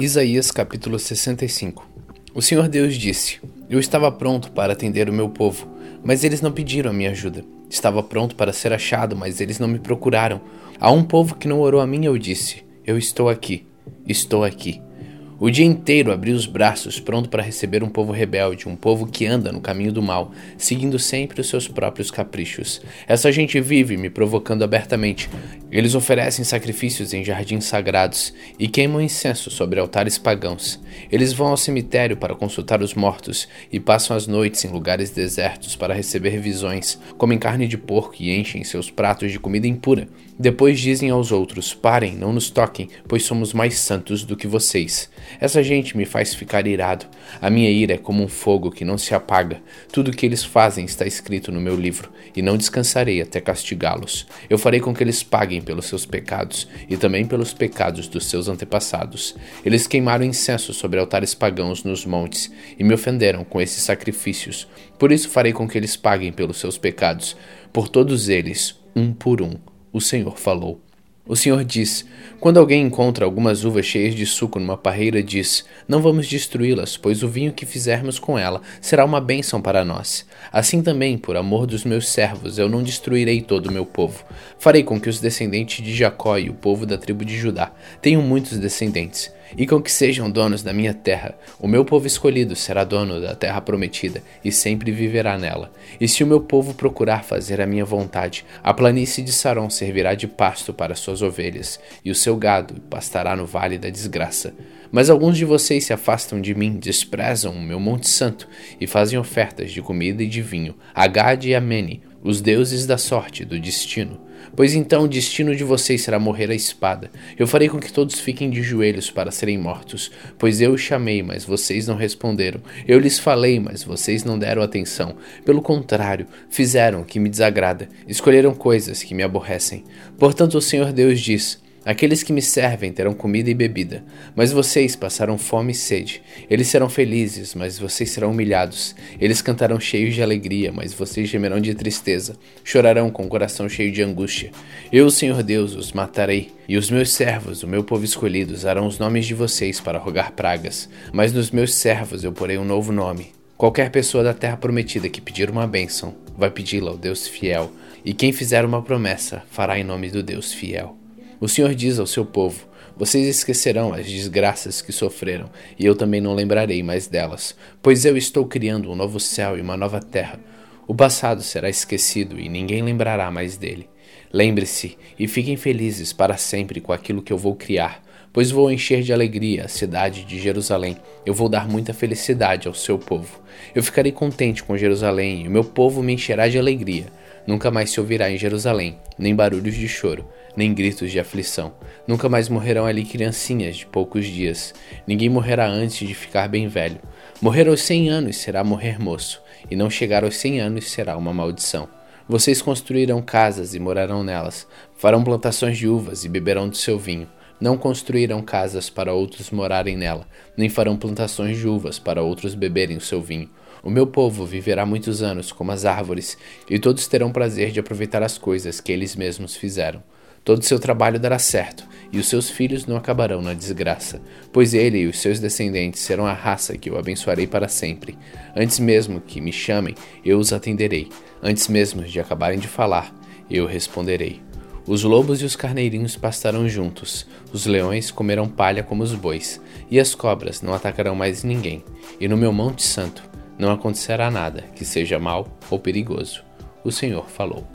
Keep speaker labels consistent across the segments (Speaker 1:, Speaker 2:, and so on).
Speaker 1: Isaías capítulo 65 O Senhor Deus disse: Eu estava pronto para atender o meu povo, mas eles não pediram a minha ajuda. Estava pronto para ser achado, mas eles não me procuraram. A um povo que não orou a mim, eu disse: Eu estou aqui, estou aqui. O dia inteiro abri os braços, pronto para receber um povo rebelde, um povo que anda no caminho do mal, seguindo sempre os seus próprios caprichos. Essa gente vive me provocando abertamente. Eles oferecem sacrifícios em jardins sagrados e queimam incenso sobre altares pagãos. Eles vão ao cemitério para consultar os mortos e passam as noites em lugares desertos para receber visões, comem carne de porco e enchem seus pratos de comida impura. Depois dizem aos outros: Parem, não nos toquem, pois somos mais santos do que vocês. Essa gente me faz ficar irado. A minha ira é como um fogo que não se apaga. Tudo o que eles fazem está escrito no meu livro, e não descansarei até castigá-los. Eu farei com que eles paguem pelos seus pecados e também pelos pecados dos seus antepassados. Eles queimaram incenso sobre altares pagãos nos montes e me ofenderam com esses sacrifícios. Por isso farei com que eles paguem pelos seus pecados, por todos eles, um por um. O Senhor falou. O Senhor diz: Quando alguém encontra algumas uvas cheias de suco numa parreira, diz: Não vamos destruí-las, pois o vinho que fizermos com ela será uma bênção para nós. Assim também, por amor dos meus servos, eu não destruirei todo o meu povo. Farei com que os descendentes de Jacó e o povo da tribo de Judá tenham muitos descendentes e com que sejam donos da minha terra. O meu povo escolhido será dono da terra prometida e sempre viverá nela. E se o meu povo procurar fazer a minha vontade, a planície de Saron servirá de pasto para suas ovelhas, e o seu gado pastará no vale da desgraça. Mas alguns de vocês se afastam de mim, desprezam o meu monte santo e fazem ofertas de comida e de vinho a Gade e a Mene, os deuses da sorte, do destino. Pois então o destino de vocês será morrer à espada. Eu farei com que todos fiquem de joelhos para serem mortos. Pois eu os chamei, mas vocês não responderam. Eu lhes falei, mas vocês não deram atenção. Pelo contrário, fizeram o que me desagrada. Escolheram coisas que me aborrecem. Portanto, o Senhor Deus diz. Aqueles que me servem terão comida e bebida, mas vocês passarão fome e sede. Eles serão felizes, mas vocês serão humilhados. Eles cantarão cheios de alegria, mas vocês gemerão de tristeza. Chorarão com o coração cheio de angústia. Eu, Senhor Deus, os matarei, e os meus servos, o meu povo escolhido, usarão os nomes de vocês para rogar pragas. Mas nos meus servos eu porei um novo nome. Qualquer pessoa da terra prometida que pedir uma bênção, vai pedi-la ao Deus fiel, e quem fizer uma promessa, fará em nome do Deus fiel. O Senhor diz ao seu povo: Vocês esquecerão as desgraças que sofreram, e eu também não lembrarei mais delas, pois eu estou criando um novo céu e uma nova terra. O passado será esquecido e ninguém lembrará mais dele. Lembre-se e fiquem felizes para sempre com aquilo que eu vou criar, pois vou encher de alegria a cidade de Jerusalém. Eu vou dar muita felicidade ao seu povo. Eu ficarei contente com Jerusalém e o meu povo me encherá de alegria. Nunca mais se ouvirá em Jerusalém nem barulhos de choro, nem gritos de aflição. Nunca mais morrerão ali criancinhas de poucos dias. Ninguém morrerá antes de ficar bem velho. Morrer aos cem anos será morrer moço, e não chegar aos cem anos será uma maldição. Vocês construirão casas e morarão nelas, farão plantações de uvas e beberão do seu vinho. Não construirão casas para outros morarem nela, nem farão plantações de uvas para outros beberem o seu vinho. O meu povo viverá muitos anos como as árvores, e todos terão prazer de aproveitar as coisas que eles mesmos fizeram. Todo seu trabalho dará certo, e os seus filhos não acabarão na desgraça, pois ele e os seus descendentes serão a raça que eu abençoarei para sempre. Antes mesmo que me chamem, eu os atenderei. Antes mesmo de acabarem de falar, eu responderei. Os lobos e os carneirinhos pastarão juntos, os leões comerão palha como os bois, e as cobras não atacarão mais ninguém. E no meu Monte Santo não acontecerá nada que seja mal ou perigoso. O Senhor falou.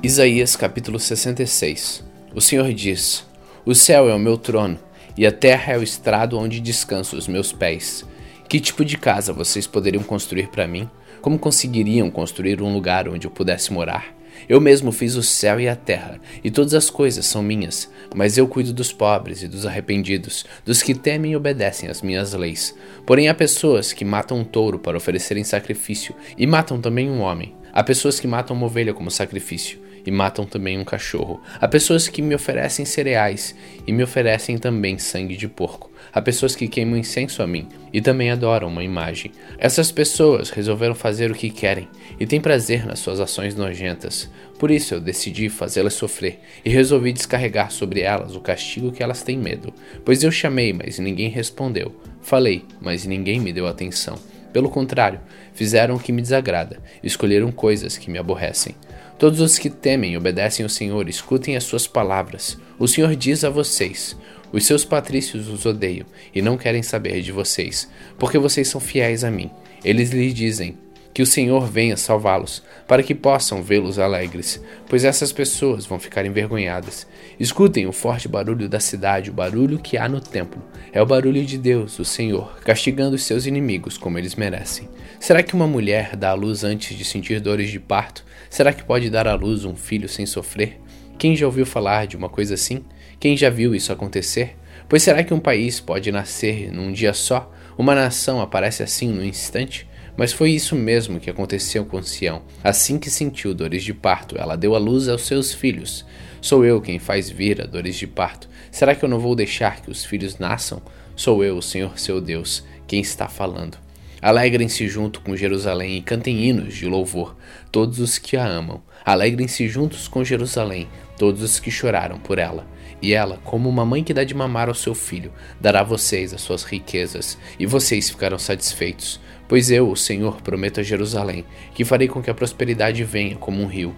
Speaker 1: Isaías capítulo 66 O Senhor diz: O céu é o meu trono, e a terra é o estrado onde descansam os meus pés. Que tipo de casa vocês poderiam construir para mim? Como conseguiriam construir um lugar onde eu pudesse morar? Eu mesmo fiz o céu e a terra, e todas as coisas são minhas, mas eu cuido dos pobres e dos arrependidos, dos que temem e obedecem às minhas leis. Porém, há pessoas que matam um touro para oferecerem sacrifício, e matam também um homem. Há pessoas que matam uma ovelha como sacrifício, e matam também um cachorro. Há pessoas que me oferecem cereais e me oferecem também sangue de porco. Há pessoas que queimam incenso a mim e também adoram uma imagem. Essas pessoas resolveram fazer o que querem e têm prazer nas suas ações nojentas. Por isso eu decidi fazê-las sofrer e resolvi descarregar sobre elas o castigo que elas têm medo. Pois eu chamei, mas ninguém respondeu. Falei, mas ninguém me deu atenção. Pelo contrário, fizeram o que me desagrada, escolheram coisas que me aborrecem. Todos os que temem obedecem ao Senhor, escutem as suas palavras. O Senhor diz a vocês: os seus patrícios os odeiam e não querem saber de vocês, porque vocês são fiéis a mim. Eles lhe dizem: que o Senhor venha salvá-los, para que possam vê-los alegres, pois essas pessoas vão ficar envergonhadas. Escutem o forte barulho da cidade, o barulho que há no templo. É o barulho de Deus, o Senhor, castigando os seus inimigos como eles merecem. Será que uma mulher dá à luz antes de sentir dores de parto? Será que pode dar à luz um filho sem sofrer? Quem já ouviu falar de uma coisa assim? Quem já viu isso acontecer? Pois será que um país pode nascer num dia só? Uma nação aparece assim num instante? Mas foi isso mesmo que aconteceu com Sião. Assim que sentiu dores de parto, ela deu à luz aos seus filhos. Sou eu quem faz vir a dores de parto. Será que eu não vou deixar que os filhos nasçam? Sou eu, o Senhor seu Deus, quem está falando. Alegrem-se junto com Jerusalém e cantem hinos de louvor, todos os que a amam. Alegrem-se juntos com Jerusalém, todos os que choraram por ela. E ela, como uma mãe que dá de mamar ao seu filho, dará a vocês as suas riquezas, e vocês ficarão satisfeitos. Pois eu, o Senhor, prometo a Jerusalém que farei com que a prosperidade venha como um rio,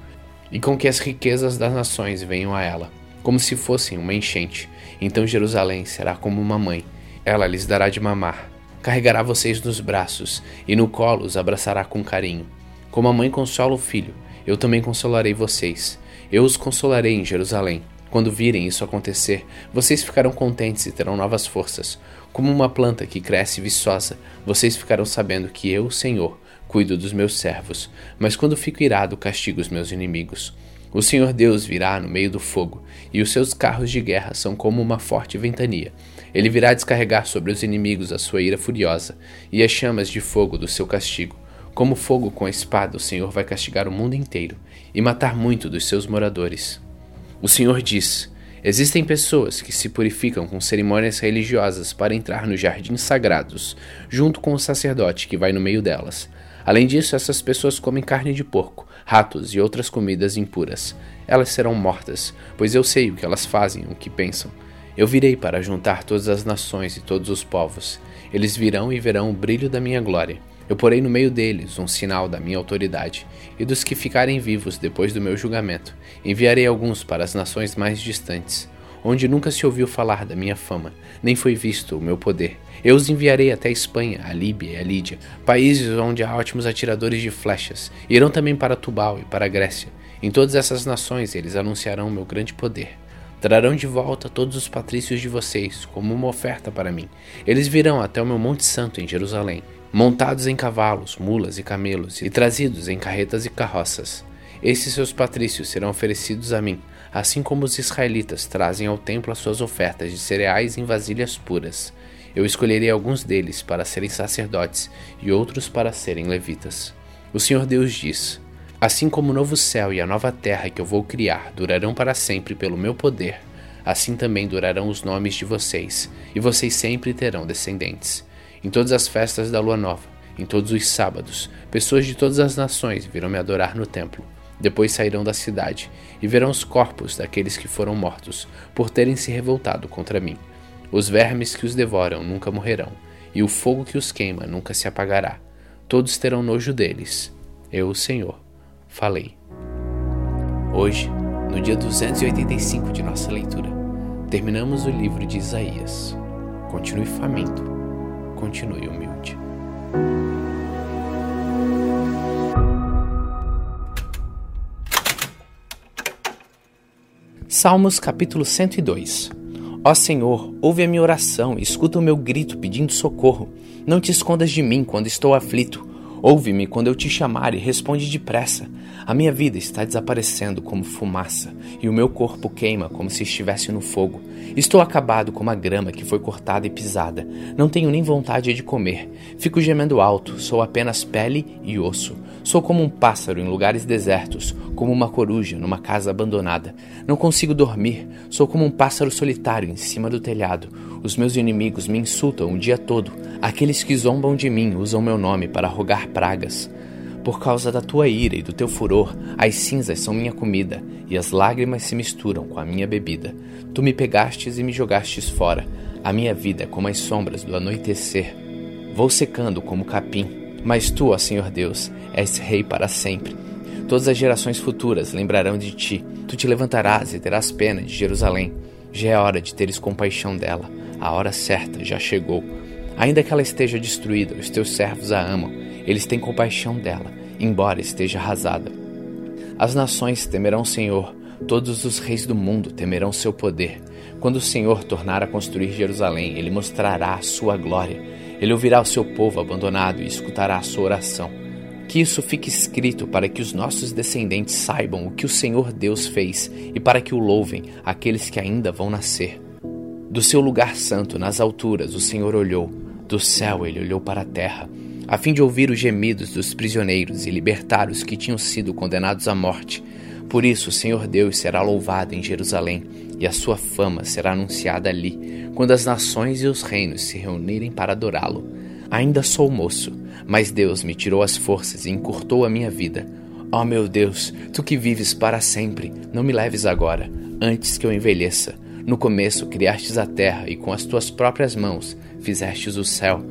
Speaker 1: e com que as riquezas das nações venham a ela, como se fossem uma enchente. Então Jerusalém será como uma mãe, ela lhes dará de mamar, carregará vocês nos braços, e no colo os abraçará com carinho. Como a mãe consola o filho, eu também consolarei vocês. Eu os consolarei em Jerusalém. Quando virem isso acontecer, vocês ficarão contentes e terão novas forças. Como uma planta que cresce viçosa, vocês ficarão sabendo que eu, Senhor, cuido dos meus servos. Mas quando fico irado, castigo os meus inimigos. O Senhor Deus virá no meio do fogo, e os seus carros de guerra são como uma forte ventania. Ele virá descarregar sobre os inimigos a sua ira furiosa e as chamas de fogo do seu castigo. Como fogo com a espada, o Senhor vai castigar o mundo inteiro e matar muito dos seus moradores. O Senhor diz: Existem pessoas que se purificam com cerimônias religiosas para entrar nos jardins sagrados, junto com o sacerdote que vai no meio delas. Além disso, essas pessoas comem carne de porco, ratos e outras comidas impuras. Elas serão mortas, pois eu sei o que elas fazem, o que pensam. Eu virei para juntar todas as nações e todos os povos. Eles virão e verão o brilho da minha glória. Eu porei no meio deles um sinal da minha autoridade, e dos que ficarem vivos depois do meu julgamento, enviarei alguns para as nações mais distantes, onde nunca se ouviu falar da minha fama, nem foi visto o meu poder. Eu os enviarei até a Espanha, a Líbia e a Lídia, países onde há ótimos atiradores de flechas. Irão também para Tubal e para a Grécia. Em todas essas nações eles anunciarão o meu grande poder. Trarão de volta todos os patrícios de vocês, como uma oferta para mim. Eles virão até o meu Monte Santo em Jerusalém, montados em cavalos, mulas e camelos, e trazidos em carretas e carroças. Esses seus patrícios serão oferecidos a mim, assim como os israelitas trazem ao templo as suas ofertas de cereais em vasilhas puras. Eu escolherei alguns deles para serem sacerdotes e outros para serem levitas. O Senhor Deus diz: Assim como o novo céu e a nova terra que eu vou criar durarão para sempre pelo meu poder, assim também durarão os nomes de vocês, e vocês sempre terão descendentes. Em todas as festas da lua nova, em todos os sábados, pessoas de todas as nações virão me adorar no templo. Depois sairão da cidade e verão os corpos daqueles que foram mortos por terem se revoltado contra mim. Os vermes que os devoram nunca morrerão, e o fogo que os queima nunca se apagará. Todos terão nojo deles. Eu, o Senhor, falei. Hoje, no dia 285 de nossa leitura, terminamos o livro de Isaías. Continue faminto continue humilde. Salmos capítulo 102 Ó Senhor, ouve a minha oração escuta o meu grito pedindo socorro. Não te escondas de mim quando estou aflito. Ouve-me quando eu te chamar e responde depressa. A minha vida está desaparecendo como fumaça, e o meu corpo queima como se estivesse no fogo. Estou acabado como a grama que foi cortada e pisada. Não tenho nem vontade de comer. Fico gemendo alto, sou apenas pele e osso. Sou como um pássaro em lugares desertos, como uma coruja numa casa abandonada. Não consigo dormir, sou como um pássaro solitário em cima do telhado. Os meus inimigos me insultam o dia todo. Aqueles que zombam de mim usam meu nome para rogar pragas. Por causa da tua ira e do teu furor, as cinzas são minha comida, e as lágrimas se misturam com a minha bebida. Tu me pegastes e me jogastes fora. A minha vida é como as sombras do anoitecer. Vou secando como capim mas tu, ó Senhor Deus, és rei para sempre. Todas as gerações futuras lembrarão de ti. Tu te levantarás e terás pena de Jerusalém. Já é hora de teres compaixão dela. A hora certa já chegou. Ainda que ela esteja destruída, os teus servos a amam. Eles têm compaixão dela, embora esteja arrasada. As nações temerão o Senhor, todos os reis do mundo temerão seu poder. Quando o Senhor tornar a construir Jerusalém, ele mostrará a sua glória ele ouvirá o seu povo abandonado e escutará a sua oração. Que isso fique escrito para que os nossos descendentes saibam o que o Senhor Deus fez e para que o louvem aqueles que ainda vão nascer. Do seu lugar santo, nas alturas, o Senhor olhou, do céu ele olhou para a terra, a fim de ouvir os gemidos dos prisioneiros e libertar os que tinham sido condenados à morte. Por isso o Senhor Deus será louvado em Jerusalém e a sua fama será anunciada ali, quando as nações e os reinos se reunirem para adorá-lo. Ainda sou moço, mas Deus me tirou as forças e encurtou a minha vida. Ó oh, meu Deus, tu que vives para sempre, não me leves agora, antes que eu envelheça. No começo criastes a terra e com as tuas próprias mãos fizestes o céu.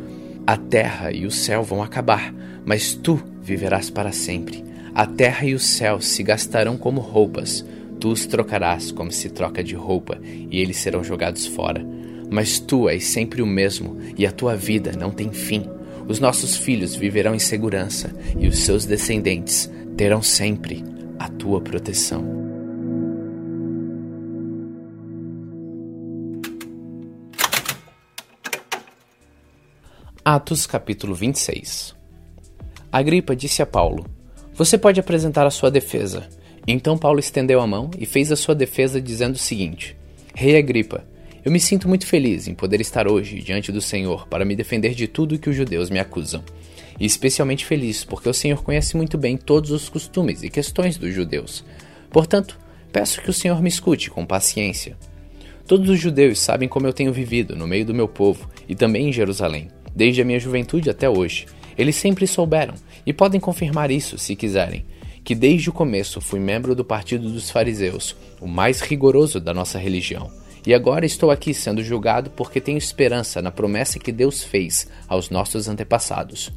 Speaker 1: A terra e o céu vão acabar, mas tu viverás para sempre. A terra e o céu se gastarão como roupas, Tu os trocarás como se troca de roupa, e eles serão jogados fora. Mas tu és sempre o mesmo, e a tua vida não tem fim. Os nossos filhos viverão em segurança, e os seus descendentes terão sempre a tua proteção. Atos capítulo 26 Agripa disse a Paulo: Você pode apresentar a sua defesa. Então Paulo estendeu a mão e fez a sua defesa dizendo o seguinte: Rei Agripa, eu me sinto muito feliz em poder estar hoje diante do Senhor para me defender de tudo que os judeus me acusam. E especialmente feliz porque o Senhor conhece muito bem todos os costumes e questões dos judeus. Portanto, peço que o Senhor me escute com paciência. Todos os judeus sabem como eu tenho vivido no meio do meu povo e também em Jerusalém, desde a minha juventude até hoje. Eles sempre souberam e podem confirmar isso se quiserem que desde o começo fui membro do Partido dos Fariseus, o mais rigoroso da nossa religião. E agora estou aqui sendo julgado porque tenho esperança na promessa que Deus fez aos nossos antepassados.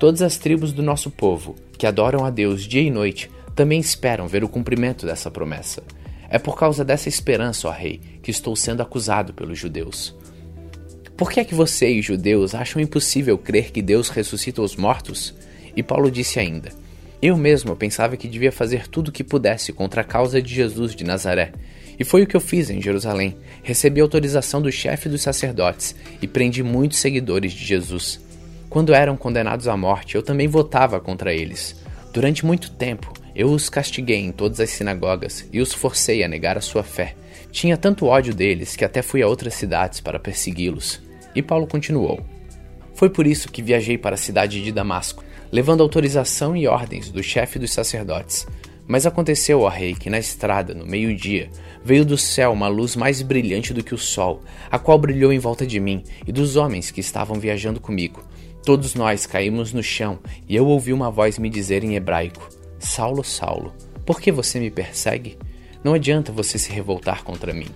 Speaker 1: Todas as tribos do nosso povo, que adoram a Deus dia e noite, também esperam ver o cumprimento dessa promessa. É por causa dessa esperança, ó Rei, que estou sendo acusado pelos judeus. Por que é que vocês, judeus, acham impossível crer que Deus ressuscita os mortos? E Paulo disse ainda: eu mesmo pensava que devia fazer tudo o que pudesse contra a causa de Jesus de Nazaré. E foi o que eu fiz em Jerusalém. Recebi autorização do chefe dos sacerdotes e prendi muitos seguidores de Jesus. Quando eram condenados à morte, eu também votava contra eles. Durante muito tempo, eu os castiguei em todas as sinagogas e os forcei a negar a sua fé. Tinha tanto ódio deles que até fui a outras cidades para persegui-los. E Paulo continuou: Foi por isso que viajei para a cidade de Damasco levando autorização e ordens do chefe dos sacerdotes. Mas aconteceu, ó rei, que na estrada, no meio-dia, veio do céu uma luz mais brilhante do que o sol, a qual brilhou em volta de mim e dos homens que estavam viajando comigo. Todos nós caímos no chão e eu ouvi uma voz me dizer em hebraico: Saulo, Saulo, por que você me persegue? Não adianta você se revoltar contra mim.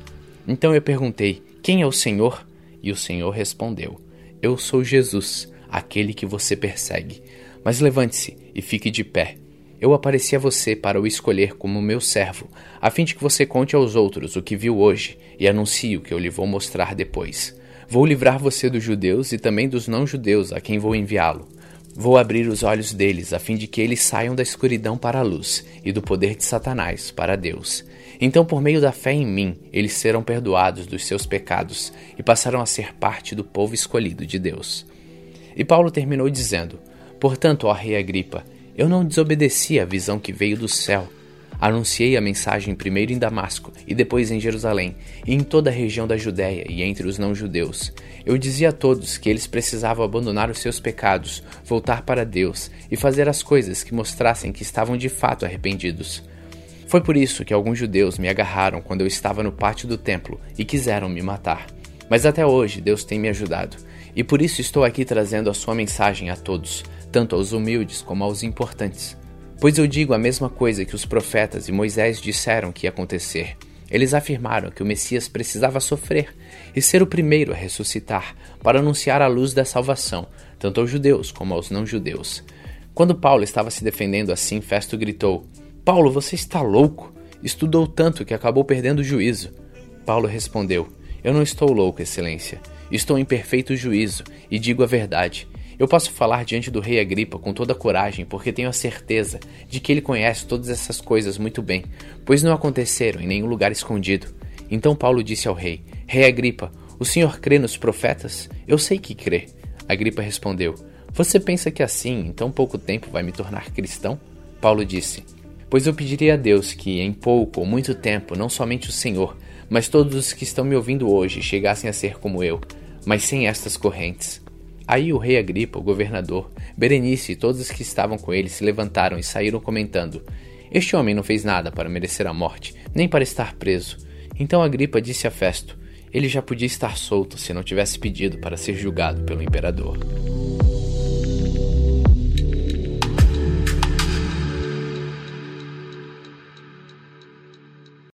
Speaker 1: Então eu perguntei: Quem é o Senhor? E o Senhor respondeu: Eu sou Jesus, aquele que você persegue. Mas levante-se e fique de pé. Eu apareci a você para o escolher como meu servo, a fim de que você conte aos outros o que viu hoje e anuncie o que eu lhe vou mostrar depois. Vou livrar você dos judeus e também dos não-judeus a quem vou enviá-lo. Vou abrir os olhos deles a fim de que eles saiam da escuridão para a luz e do poder de Satanás para Deus. Então, por meio da fé em mim, eles serão perdoados dos seus pecados e passarão a ser parte do povo escolhido de Deus. E Paulo terminou dizendo: Portanto, ó rei Agripa, eu não desobedeci à visão que veio do céu. Anunciei a mensagem primeiro em Damasco e depois em Jerusalém, e em toda a região da Judéia e entre os não-judeus. Eu dizia a todos que eles precisavam abandonar os seus pecados, voltar para Deus e fazer as coisas que mostrassem que estavam de fato arrependidos. Foi por isso que alguns judeus me agarraram quando eu estava no pátio do templo e quiseram me matar. Mas até hoje Deus tem me ajudado, e por isso estou aqui trazendo a sua mensagem a todos, tanto aos humildes como aos importantes. Pois eu digo a mesma coisa que os profetas e Moisés disseram que ia acontecer. Eles afirmaram que o Messias precisava sofrer e ser o primeiro a ressuscitar para anunciar a luz da salvação, tanto aos judeus como aos não-judeus. Quando Paulo estava se defendendo assim, Festo gritou: Paulo, você está louco? Estudou tanto que acabou perdendo o juízo. Paulo respondeu: Eu não estou louco, Excelência. Estou em perfeito juízo e digo a verdade. Eu posso falar diante do rei Agripa com toda coragem, porque tenho a certeza de que ele conhece todas essas coisas muito bem, pois não aconteceram em nenhum lugar escondido. Então Paulo disse ao rei: Rei Agripa, o senhor crê nos profetas? Eu sei que crê. Agripa respondeu: Você pensa que assim, em tão pouco tempo, vai me tornar cristão? Paulo disse: Pois eu pediria a Deus que, em pouco ou muito tempo, não somente o Senhor, mas todos os que estão me ouvindo hoje chegassem a ser como eu, mas sem estas correntes. Aí o rei Agripa, o governador, Berenice e todos os que estavam com ele se levantaram e saíram comentando: Este homem não fez nada para merecer a morte, nem para estar preso. Então Agripa disse a Festo: Ele já podia estar solto se não tivesse pedido para ser julgado pelo imperador.